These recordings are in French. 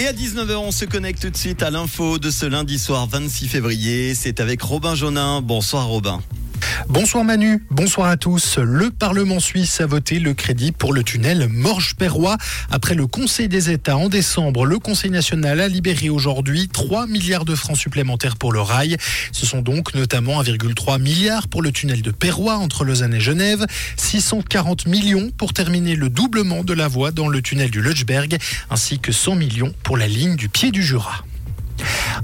Et à 19h, on se connecte tout de suite à l'info de ce lundi soir 26 février. C'est avec Robin Jonin. Bonsoir Robin. Bonsoir Manu, bonsoir à tous. Le Parlement suisse a voté le crédit pour le tunnel Morges-Perrois. Après le Conseil des États en décembre, le Conseil national a libéré aujourd'hui 3 milliards de francs supplémentaires pour le rail. Ce sont donc notamment 1,3 milliard pour le tunnel de Perrois entre Lausanne et Genève, 640 millions pour terminer le doublement de la voie dans le tunnel du Lutschberg, ainsi que 100 millions pour la ligne du pied du Jura.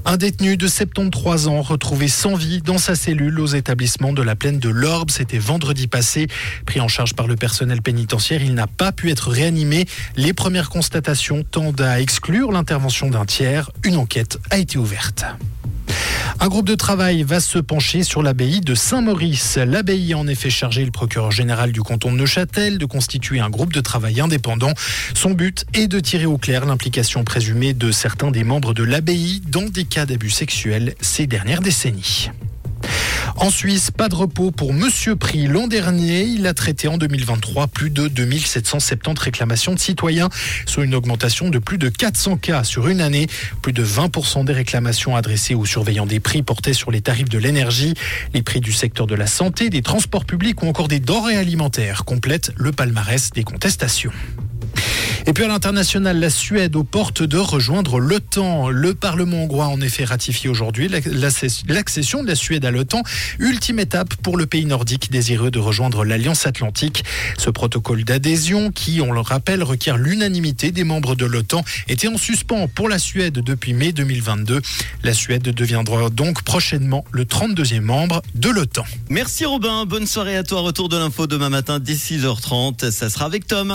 Un détenu de 73 ans retrouvé sans vie dans sa cellule aux établissements de la plaine de l'Orbe, c'était vendredi passé. Pris en charge par le personnel pénitentiaire, il n'a pas pu être réanimé. Les premières constatations tendent à exclure l'intervention d'un tiers. Une enquête a été ouverte. Un groupe de travail va se pencher sur l'abbaye de Saint-Maurice. L'abbaye a en effet chargé le procureur général du canton de Neuchâtel de constituer un groupe de travail indépendant. Son but est de tirer au clair l'implication présumée de certains des membres de l'abbaye dans des cas d'abus sexuels ces dernières décennies. En Suisse, pas de repos pour Monsieur Prix. L'an dernier, il a traité en 2023 plus de 2770 réclamations de citoyens, soit une augmentation de plus de 400 cas sur une année. Plus de 20% des réclamations adressées aux surveillants des prix portaient sur les tarifs de l'énergie, les prix du secteur de la santé, des transports publics ou encore des denrées alimentaires complètent le palmarès des contestations. Et puis à l'international, la Suède aux portes de rejoindre l'OTAN. Le Parlement hongrois en effet ratifié aujourd'hui l'accession de la Suède à l'OTAN, ultime étape pour le pays nordique désireux de rejoindre l'Alliance Atlantique. Ce protocole d'adhésion, qui, on le rappelle, requiert l'unanimité des membres de l'OTAN, était en suspens pour la Suède depuis mai 2022. La Suède deviendra donc prochainement le 32e membre de l'OTAN. Merci Robin, bonne soirée à toi. Retour de l'info demain matin dès 6h30. Ça sera avec Tom.